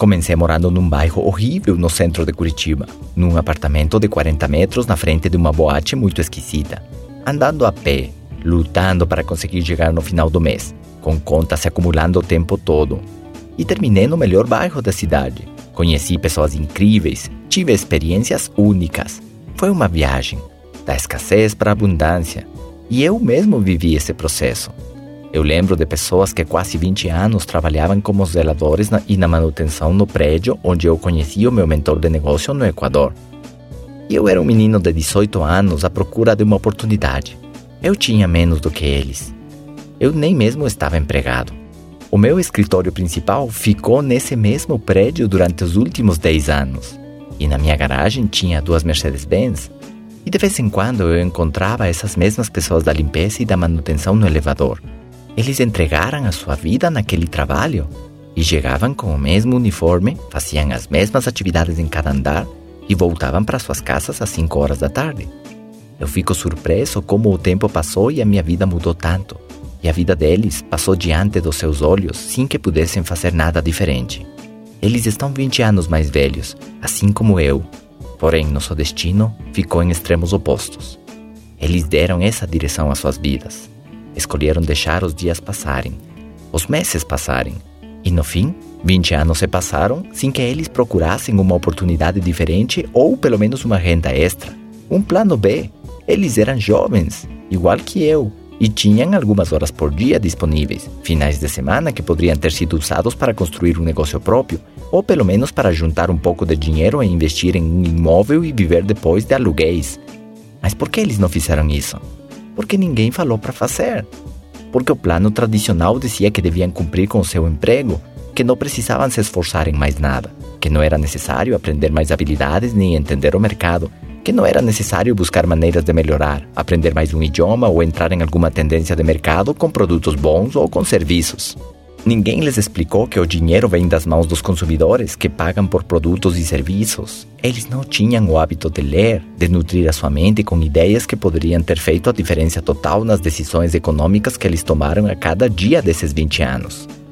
Comecei morando num bairro horrível no centro de Curitiba, num apartamento de 40 metros na frente de uma boate muito esquisita. Andando a pé, lutando para conseguir chegar no final do mês, com contas se acumulando o tempo todo. E terminei no melhor bairro da cidade. Conheci pessoas incríveis, tive experiências únicas. Foi uma viagem, da escassez para a abundância. E eu mesmo vivi esse processo. Eu lembro de pessoas que quase 20 anos trabalhavam como zeladores na, e na manutenção no prédio onde eu conheci o meu mentor de negócio no Equador. Eu era um menino de 18 anos à procura de uma oportunidade. Eu tinha menos do que eles. Eu nem mesmo estava empregado. O meu escritório principal ficou nesse mesmo prédio durante os últimos 10 anos. E na minha garagem tinha duas Mercedes-Benz. E de vez em quando eu encontrava essas mesmas pessoas da limpeza e da manutenção no elevador. Eles entregaram a sua vida naquele trabalho e chegavam com o mesmo uniforme, faziam as mesmas atividades em cada andar e voltavam para suas casas às 5 horas da tarde. Eu fico surpreso como o tempo passou e a minha vida mudou tanto. E a vida deles passou diante dos seus olhos sem que pudessem fazer nada diferente. Eles estão 20 anos mais velhos, assim como eu. Porém, nosso destino ficou em extremos opostos. Eles deram essa direção às suas vidas. Escolheram deixar os dias passarem, os meses passarem, e no fim, 20 anos se passaram sem que eles procurassem uma oportunidade diferente ou pelo menos uma renda extra, um plano B. Eles eram jovens, igual que eu, e tinham algumas horas por dia disponíveis, finais de semana que poderiam ter sido usados para construir um negócio próprio, ou pelo menos para juntar um pouco de dinheiro e investir em um imóvel e viver depois de aluguéis. Mas por que eles não fizeram isso? Porque ninguém falou para fazer. Porque o plano tradicional dizia que deviam cumprir com seu emprego, que não precisavam se esforçar em mais nada, que não era necessário aprender mais habilidades nem entender o mercado, que não era necessário buscar maneiras de melhorar, aprender mais um idioma ou entrar em alguma tendência de mercado com produtos bons ou com serviços. Ninguém lhes explicou que o dinheiro vem das mãos dos consumidores que pagam por produtos e serviços. Eles não tinham o hábito de ler, de nutrir a sua mente com ideias que poderiam ter feito a diferença total nas decisões econômicas que eles tomaram a cada dia desses 20 anos.